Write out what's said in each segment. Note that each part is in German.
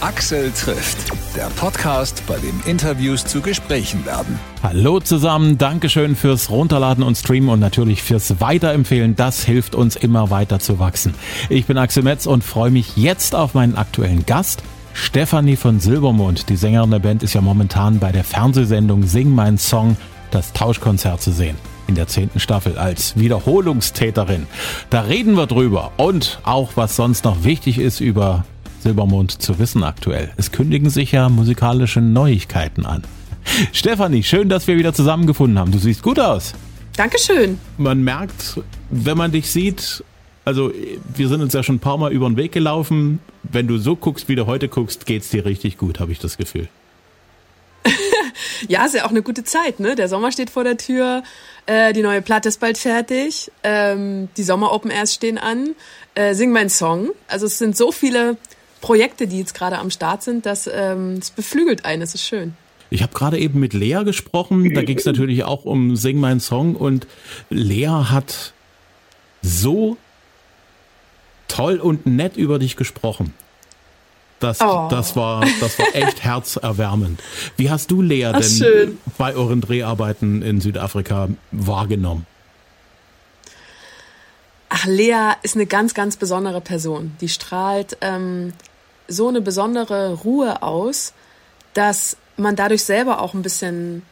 Axel trifft, der Podcast, bei dem Interviews zu Gesprächen werden. Hallo zusammen, Dankeschön fürs Runterladen und Streamen und natürlich fürs Weiterempfehlen. Das hilft uns immer weiter zu wachsen. Ich bin Axel Metz und freue mich jetzt auf meinen aktuellen Gast. Stefanie von Silbermond, die Sängerin der Band, ist ja momentan bei der Fernsehsendung Sing mein Song, das Tauschkonzert zu sehen in der zehnten Staffel als Wiederholungstäterin. Da reden wir drüber und auch was sonst noch wichtig ist über Silbermond zu wissen aktuell. Es kündigen sich ja musikalische Neuigkeiten an. Stefanie, schön, dass wir wieder zusammengefunden haben. Du siehst gut aus. Dankeschön. Man merkt, wenn man dich sieht, also wir sind uns ja schon ein paar Mal über den Weg gelaufen. Wenn du so guckst, wie du heute guckst, geht's dir richtig gut, habe ich das Gefühl. ja, ist ja auch eine gute Zeit, ne? Der Sommer steht vor der Tür, äh, die neue Platte ist bald fertig, ähm, die Sommer Open Airs stehen an. Äh, sing mein Song. Also es sind so viele Projekte, die jetzt gerade am Start sind, das, ähm, das beflügelt einen, das ist schön. Ich habe gerade eben mit Lea gesprochen, da ging es natürlich auch um Sing mein Song und Lea hat so toll und nett über dich gesprochen. Das, oh. das, war, das war echt herzerwärmend. Wie hast du Lea Ach, denn schön. bei euren Dreharbeiten in Südafrika wahrgenommen? Ach, Lea ist eine ganz, ganz besondere Person. Die strahlt ähm, so eine besondere Ruhe aus, dass man dadurch selber auch ein bisschen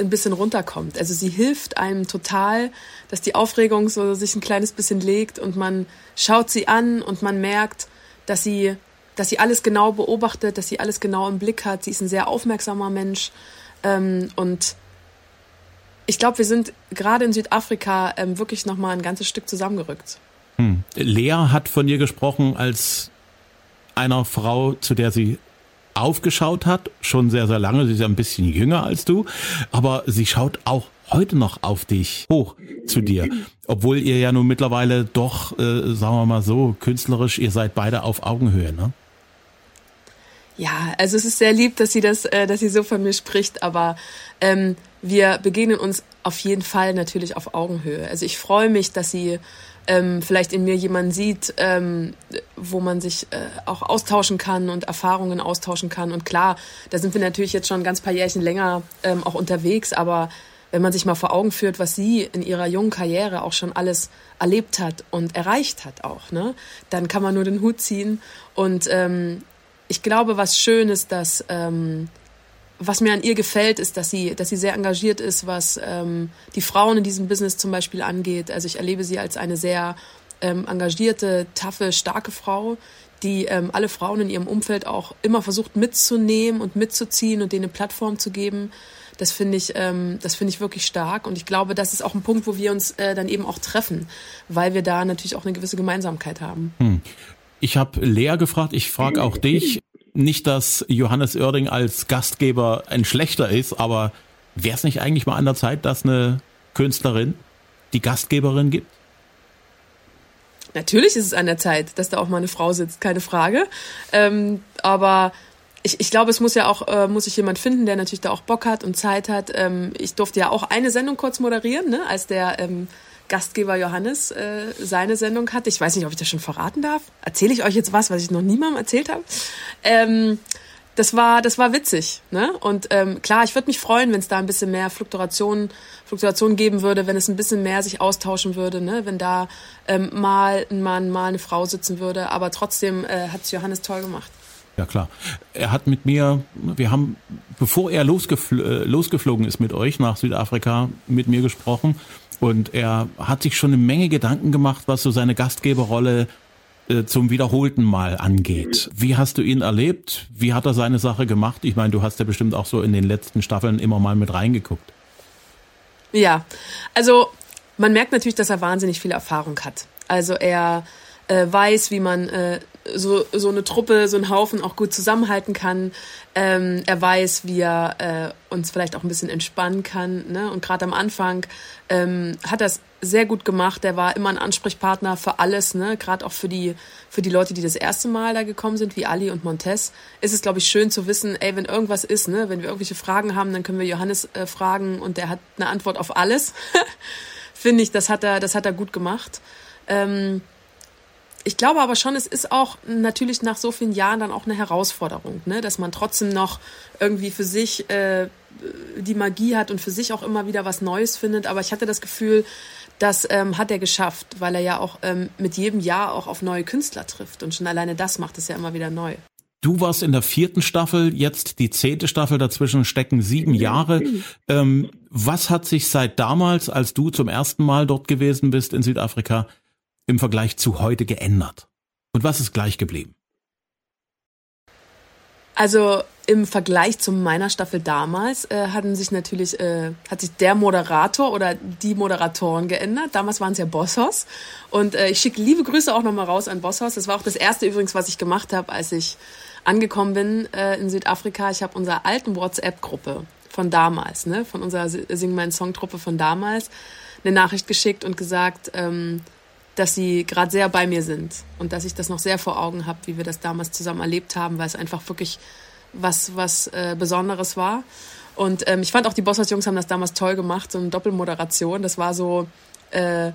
ein bisschen runterkommt. Also sie hilft einem total, dass die Aufregung so sich ein kleines bisschen legt und man schaut sie an und man merkt, dass sie dass sie alles genau beobachtet, dass sie alles genau im Blick hat. Sie ist ein sehr aufmerksamer Mensch ähm, und ich glaube, wir sind gerade in Südafrika ähm, wirklich noch mal ein ganzes Stück zusammengerückt. Hm. Lea hat von ihr gesprochen als einer Frau, zu der sie aufgeschaut hat, schon sehr, sehr lange. Sie ist ja ein bisschen jünger als du, aber sie schaut auch heute noch auf dich hoch zu dir. Obwohl ihr ja nun mittlerweile doch, äh, sagen wir mal so, künstlerisch, ihr seid beide auf Augenhöhe, ne? Ja, also es ist sehr lieb, dass sie das, äh, dass sie so von mir spricht, aber ähm, wir begegnen uns auf jeden Fall natürlich auf Augenhöhe. Also ich freue mich, dass sie ähm, vielleicht in mir jemanden sieht, ähm, wo man sich äh, auch austauschen kann und Erfahrungen austauschen kann. Und klar, da sind wir natürlich jetzt schon ein ganz paar Jährchen länger ähm, auch unterwegs, aber wenn man sich mal vor Augen führt, was sie in ihrer jungen Karriere auch schon alles erlebt hat und erreicht hat auch, ne, dann kann man nur den Hut ziehen. Und ähm, ich glaube, was schön ist, dass ähm, was mir an ihr gefällt, ist, dass sie, dass sie sehr engagiert ist, was ähm, die Frauen in diesem Business zum Beispiel angeht. Also ich erlebe sie als eine sehr ähm, engagierte, taffe, starke Frau, die ähm, alle Frauen in ihrem Umfeld auch immer versucht mitzunehmen und mitzuziehen und denen eine Plattform zu geben. Das finde ich, ähm, das finde ich wirklich stark. Und ich glaube, das ist auch ein Punkt, wo wir uns äh, dann eben auch treffen, weil wir da natürlich auch eine gewisse Gemeinsamkeit haben. Hm. Ich habe Lea gefragt, ich frage auch dich. Nicht, dass Johannes Oerding als Gastgeber ein schlechter ist, aber wäre es nicht eigentlich mal an der Zeit, dass eine Künstlerin die Gastgeberin gibt? Natürlich ist es an der Zeit, dass da auch mal eine Frau sitzt, keine Frage. Ähm, aber ich, ich glaube, es muss ja auch, äh, muss sich jemand finden, der natürlich da auch Bock hat und Zeit hat. Ähm, ich durfte ja auch eine Sendung kurz moderieren, ne, als der ähm, Gastgeber Johannes äh, seine Sendung hatte. Ich weiß nicht, ob ich das schon verraten darf. Erzähle ich euch jetzt was, was ich noch niemandem erzählt habe? Ähm, das war, das war witzig. Ne? Und ähm, klar, ich würde mich freuen, wenn es da ein bisschen mehr Fluktuation, Fluktuation geben würde, wenn es ein bisschen mehr sich austauschen würde, ne? wenn da ähm, mal ein Mann, mal eine Frau sitzen würde. Aber trotzdem äh, hat es Johannes toll gemacht. Ja klar. Er hat mit mir, wir haben, bevor er losgefl äh, losgeflogen ist mit euch nach Südafrika, mit mir gesprochen und er hat sich schon eine Menge Gedanken gemacht, was so seine Gastgeberrolle äh, zum wiederholten Mal angeht. Wie hast du ihn erlebt? Wie hat er seine Sache gemacht? Ich meine, du hast ja bestimmt auch so in den letzten Staffeln immer mal mit reingeguckt. Ja, also man merkt natürlich, dass er wahnsinnig viel Erfahrung hat. Also er äh, weiß, wie man äh, so, so eine Truppe, so einen Haufen auch gut zusammenhalten kann. Ähm, er weiß, wie er äh, uns vielleicht auch ein bisschen entspannen kann. Ne? Und gerade am Anfang ähm, hat er sehr gut gemacht. Er war immer ein Ansprechpartner für alles, ne? gerade auch für die, für die Leute, die das erste Mal da gekommen sind, wie Ali und Montez. Ist es, glaube ich, schön zu wissen, ey, wenn irgendwas ist, ne? wenn wir irgendwelche Fragen haben, dann können wir Johannes äh, fragen und der hat eine Antwort auf alles. Finde ich, das hat er, das hat er gut gemacht. Ähm, ich glaube aber schon, es ist auch natürlich nach so vielen Jahren dann auch eine Herausforderung, ne? dass man trotzdem noch irgendwie für sich äh, die Magie hat und für sich auch immer wieder was Neues findet. Aber ich hatte das Gefühl, das ähm, hat er geschafft, weil er ja auch ähm, mit jedem Jahr auch auf neue Künstler trifft. Und schon alleine das macht es ja immer wieder neu. Du warst in der vierten Staffel, jetzt die zehnte Staffel, dazwischen stecken sieben Jahre. Ähm, was hat sich seit damals, als du zum ersten Mal dort gewesen bist in Südafrika, im Vergleich zu heute geändert? Und was ist gleich geblieben? Also im Vergleich zu meiner Staffel damals äh, hatten sich natürlich äh, hat sich der Moderator oder die Moderatoren geändert. Damals waren es ja Bossos und äh, ich schicke liebe Grüße auch nochmal raus an Bossos. Das war auch das erste übrigens, was ich gemacht habe, als ich angekommen bin äh, in Südafrika. Ich habe unserer alten WhatsApp-Gruppe von damals, ne, von unserer Sing mein Song Truppe von damals, eine Nachricht geschickt und gesagt. Ähm, dass sie gerade sehr bei mir sind und dass ich das noch sehr vor Augen habe, wie wir das damals zusammen erlebt haben, weil es einfach wirklich was, was äh, Besonderes war. Und ähm, ich fand auch, die Bosshaus-Jungs haben das damals toll gemacht, so eine Doppelmoderation. Das war so äh,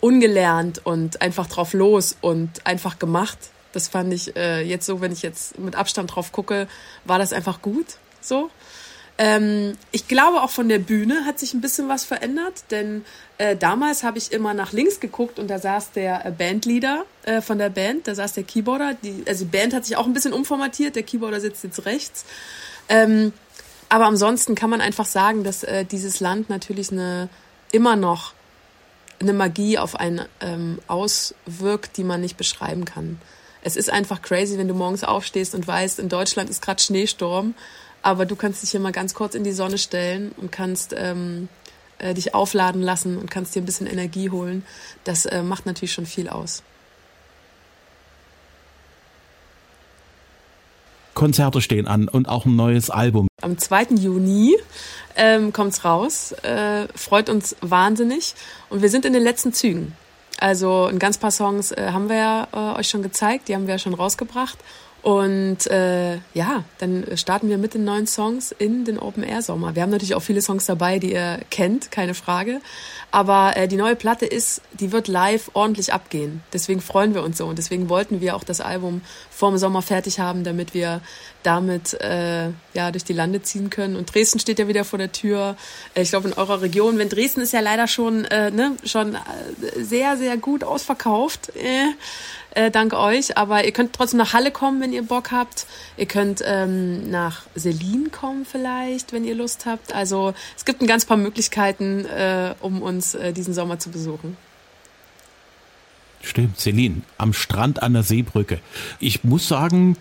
ungelernt und einfach drauf los und einfach gemacht. Das fand ich äh, jetzt so, wenn ich jetzt mit Abstand drauf gucke, war das einfach gut so. Ähm, ich glaube, auch von der Bühne hat sich ein bisschen was verändert, denn äh, damals habe ich immer nach links geguckt und da saß der äh, Bandleader äh, von der Band, da saß der Keyboarder. Die, also die Band hat sich auch ein bisschen umformatiert, der Keyboarder sitzt jetzt rechts. Ähm, aber ansonsten kann man einfach sagen, dass äh, dieses Land natürlich eine immer noch eine Magie auf einen ähm, auswirkt, die man nicht beschreiben kann. Es ist einfach crazy, wenn du morgens aufstehst und weißt, in Deutschland ist gerade Schneesturm aber du kannst dich hier mal ganz kurz in die Sonne stellen und kannst ähm, äh, dich aufladen lassen und kannst dir ein bisschen Energie holen. Das äh, macht natürlich schon viel aus. Konzerte stehen an und auch ein neues Album. Am 2. Juni ähm, kommt's raus. Äh, freut uns wahnsinnig. Und wir sind in den letzten Zügen. Also ein ganz paar Songs äh, haben wir ja äh, euch schon gezeigt, die haben wir ja schon rausgebracht. Und äh, ja, dann starten wir mit den neuen Songs in den Open Air Sommer. Wir haben natürlich auch viele Songs dabei, die ihr kennt, keine Frage. Aber äh, die neue Platte ist, die wird live ordentlich abgehen. Deswegen freuen wir uns so und deswegen wollten wir auch das Album vorm Sommer fertig haben, damit wir damit äh, ja durch die Lande ziehen können. Und Dresden steht ja wieder vor der Tür. Äh, ich glaube in eurer Region, wenn Dresden ist ja leider schon äh, ne, schon äh, sehr sehr gut ausverkauft. Äh, äh, dank euch. Aber ihr könnt trotzdem nach Halle kommen, wenn ihr Bock habt. Ihr könnt ähm, nach Selin kommen vielleicht, wenn ihr Lust habt. Also es gibt ein ganz paar Möglichkeiten, äh, um uns äh, diesen Sommer zu besuchen. Stimmt, Selin, am Strand an der Seebrücke. Ich muss sagen,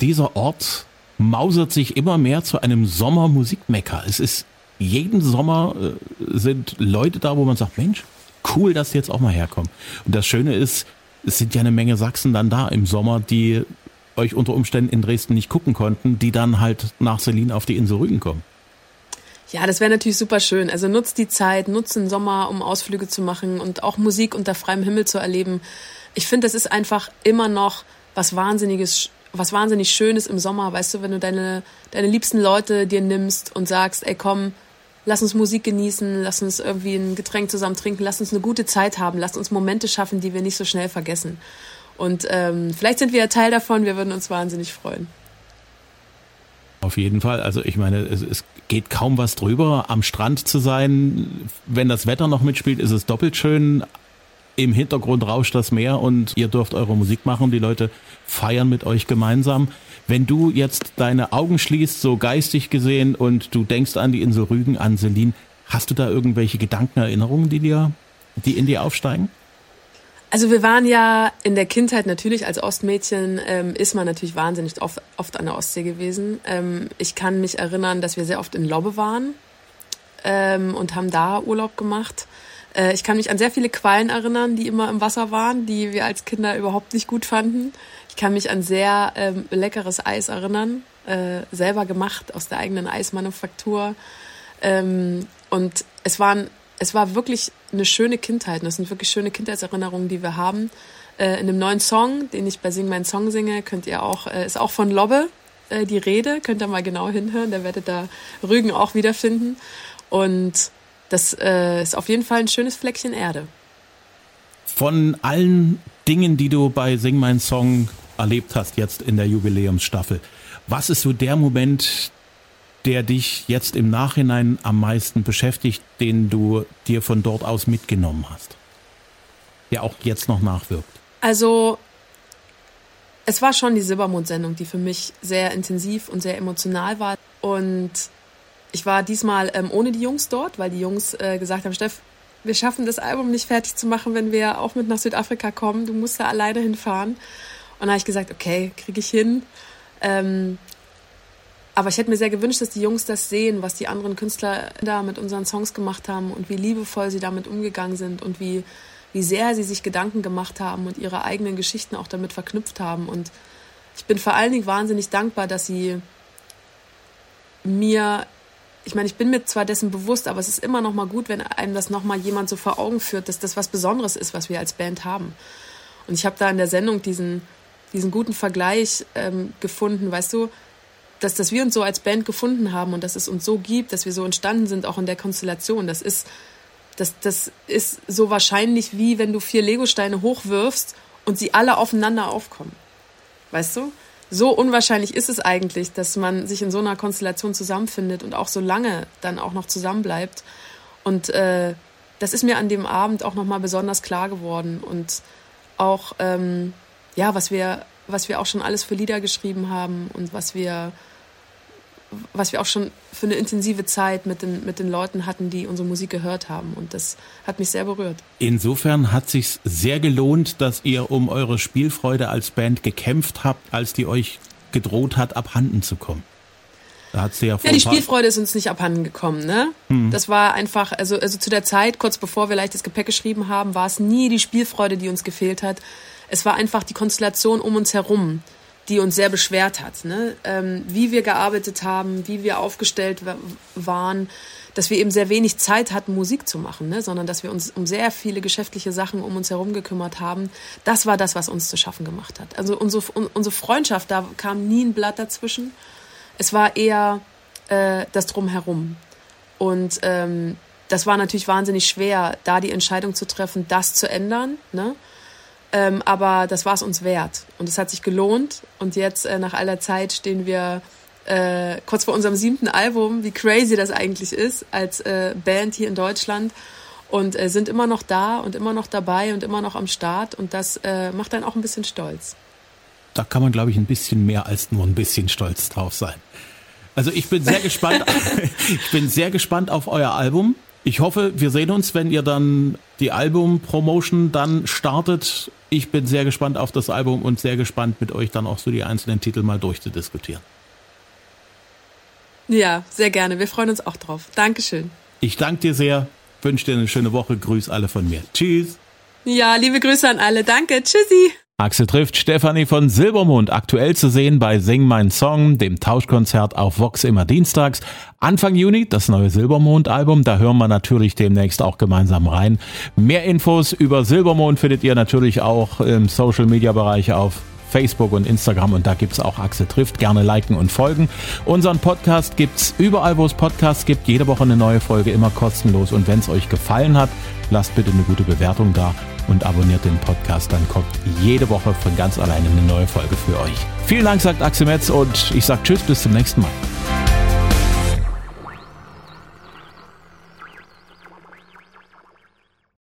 dieser Ort mausert sich immer mehr zu einem Sommermusikmecker. Es ist jeden Sommer äh, sind Leute da, wo man sagt, Mensch, cool, dass die jetzt auch mal herkommen. Und das Schöne ist, es sind ja eine Menge Sachsen dann da im Sommer, die euch unter Umständen in Dresden nicht gucken konnten, die dann halt nach Selin auf die Insel Rügen kommen. Ja, das wäre natürlich super schön. Also nutzt die Zeit, nutzt den Sommer, um Ausflüge zu machen und auch Musik unter freiem Himmel zu erleben. Ich finde, das ist einfach immer noch was Wahnsinniges, was wahnsinnig Schönes im Sommer. Weißt du, wenn du deine, deine liebsten Leute dir nimmst und sagst, ey komm, lass uns Musik genießen, lass uns irgendwie ein Getränk zusammen trinken, lass uns eine gute Zeit haben, lass uns Momente schaffen, die wir nicht so schnell vergessen. Und ähm, vielleicht sind wir ja Teil davon, wir würden uns wahnsinnig freuen. Auf jeden Fall. Also ich meine, es, es geht kaum was drüber, am Strand zu sein. Wenn das Wetter noch mitspielt, ist es doppelt schön. Im Hintergrund rauscht das Meer und ihr dürft eure Musik machen. Die Leute feiern mit euch gemeinsam. Wenn du jetzt deine Augen schließt, so geistig gesehen, und du denkst an die Insel Rügen, an Selin, hast du da irgendwelche Gedankenerinnerungen, die dir, die in dir aufsteigen? Also wir waren ja in der Kindheit natürlich als Ostmädchen ähm, ist man natürlich wahnsinnig oft, oft an der Ostsee gewesen. Ähm, ich kann mich erinnern, dass wir sehr oft in Lobbe waren ähm, und haben da Urlaub gemacht. Äh, ich kann mich an sehr viele Quallen erinnern, die immer im Wasser waren, die wir als Kinder überhaupt nicht gut fanden. Ich kann mich an sehr ähm, leckeres Eis erinnern, äh, selber gemacht aus der eigenen Eismanufaktur. Ähm, und es waren, es war wirklich eine schöne Kindheit. Und das sind wirklich schöne Kindheitserinnerungen, die wir haben. Äh, in dem neuen Song, den ich bei Sing mein Song singe, könnt ihr auch, äh, ist auch von Lobbe äh, die Rede. Könnt ihr mal genau hinhören. Da werdet ihr Rügen auch wiederfinden. Und das äh, ist auf jeden Fall ein schönes Fleckchen Erde. Von allen Dingen, die du bei Sing Mein Song erlebt hast jetzt in der Jubiläumsstaffel. Was ist so der Moment, der dich jetzt im Nachhinein am meisten beschäftigt, den du dir von dort aus mitgenommen hast? Der auch jetzt noch nachwirkt? Also, es war schon die Silbermond-Sendung, die für mich sehr intensiv und sehr emotional war. Und ich war diesmal ähm, ohne die Jungs dort, weil die Jungs äh, gesagt haben, Steff, wir schaffen das Album nicht fertig zu machen, wenn wir auch mit nach Südafrika kommen. Du musst da alleine hinfahren. Und habe ich gesagt, okay, kriege ich hin. Ähm, aber ich hätte mir sehr gewünscht, dass die Jungs das sehen, was die anderen Künstler da mit unseren Songs gemacht haben und wie liebevoll sie damit umgegangen sind und wie, wie sehr sie sich Gedanken gemacht haben und ihre eigenen Geschichten auch damit verknüpft haben. Und ich bin vor allen Dingen wahnsinnig dankbar, dass sie mir, ich meine, ich bin mir zwar dessen bewusst, aber es ist immer noch mal gut, wenn einem das noch mal jemand so vor Augen führt, dass das was Besonderes ist, was wir als Band haben. Und ich habe da in der Sendung diesen, diesen guten Vergleich ähm, gefunden, weißt du, dass, dass wir uns so als Band gefunden haben und dass es uns so gibt, dass wir so entstanden sind, auch in der Konstellation. Das ist, das, das ist so wahrscheinlich wie wenn du vier Legosteine hochwirfst und sie alle aufeinander aufkommen. Weißt du? So unwahrscheinlich ist es eigentlich, dass man sich in so einer Konstellation zusammenfindet und auch so lange dann auch noch zusammenbleibt. Und äh, das ist mir an dem Abend auch nochmal besonders klar geworden. Und auch, ähm, ja, was wir, was wir auch schon alles für Lieder geschrieben haben und was wir was wir auch schon für eine intensive Zeit mit den, mit den Leuten hatten, die unsere Musik gehört haben. Und das hat mich sehr berührt. Insofern hat sich sehr gelohnt, dass ihr um eure Spielfreude als Band gekämpft habt, als die euch gedroht hat, abhanden zu kommen. Da hat sie ja, ja, die Spielfreude ist uns nicht abhanden gekommen, ne? Hm. Das war einfach, also, also zu der Zeit, kurz bevor wir leichtes Gepäck geschrieben haben, war es nie die Spielfreude, die uns gefehlt hat. Es war einfach die Konstellation um uns herum die uns sehr beschwert hat. Ne? Ähm, wie wir gearbeitet haben, wie wir aufgestellt waren, dass wir eben sehr wenig Zeit hatten, Musik zu machen, ne? sondern dass wir uns um sehr viele geschäftliche Sachen um uns herum gekümmert haben. Das war das, was uns zu schaffen gemacht hat. Also unsere, unsere Freundschaft, da kam nie ein Blatt dazwischen. Es war eher äh, das Drumherum. Und ähm, das war natürlich wahnsinnig schwer, da die Entscheidung zu treffen, das zu ändern. Ne? Ähm, aber das war es uns wert. Und es hat sich gelohnt. Und jetzt, äh, nach aller Zeit, stehen wir äh, kurz vor unserem siebten Album, wie crazy das eigentlich ist, als äh, Band hier in Deutschland. Und äh, sind immer noch da und immer noch dabei und immer noch am Start. Und das äh, macht dann auch ein bisschen stolz. Da kann man, glaube ich, ein bisschen mehr als nur ein bisschen stolz drauf sein. Also ich bin sehr gespannt. ich bin sehr gespannt auf euer Album. Ich hoffe, wir sehen uns, wenn ihr dann die Album-Promotion dann startet. Ich bin sehr gespannt auf das Album und sehr gespannt, mit euch dann auch so die einzelnen Titel mal durchzudiskutieren. Ja, sehr gerne. Wir freuen uns auch drauf. Dankeschön. Ich danke dir sehr, wünsche dir eine schöne Woche. Grüß alle von mir. Tschüss. Ja, liebe Grüße an alle. Danke. Tschüssi. Axel trifft Stefanie von Silbermond, aktuell zu sehen bei Sing Mein Song, dem Tauschkonzert auf Vox immer dienstags. Anfang Juni das neue Silbermond-Album, da hören wir natürlich demnächst auch gemeinsam rein. Mehr Infos über Silbermond findet ihr natürlich auch im Social-Media-Bereich auf Facebook und Instagram und da gibt's auch Axel trifft. Gerne liken und folgen. Unseren Podcast gibt's überall, wo es Podcasts gibt. Jede Woche eine neue Folge, immer kostenlos. Und wenn es euch gefallen hat, lasst bitte eine gute Bewertung da und abonniert den Podcast. Dann kommt jede Woche von ganz alleine eine neue Folge für euch. Vielen Dank, sagt Axel Metz und ich sage Tschüss, bis zum nächsten Mal.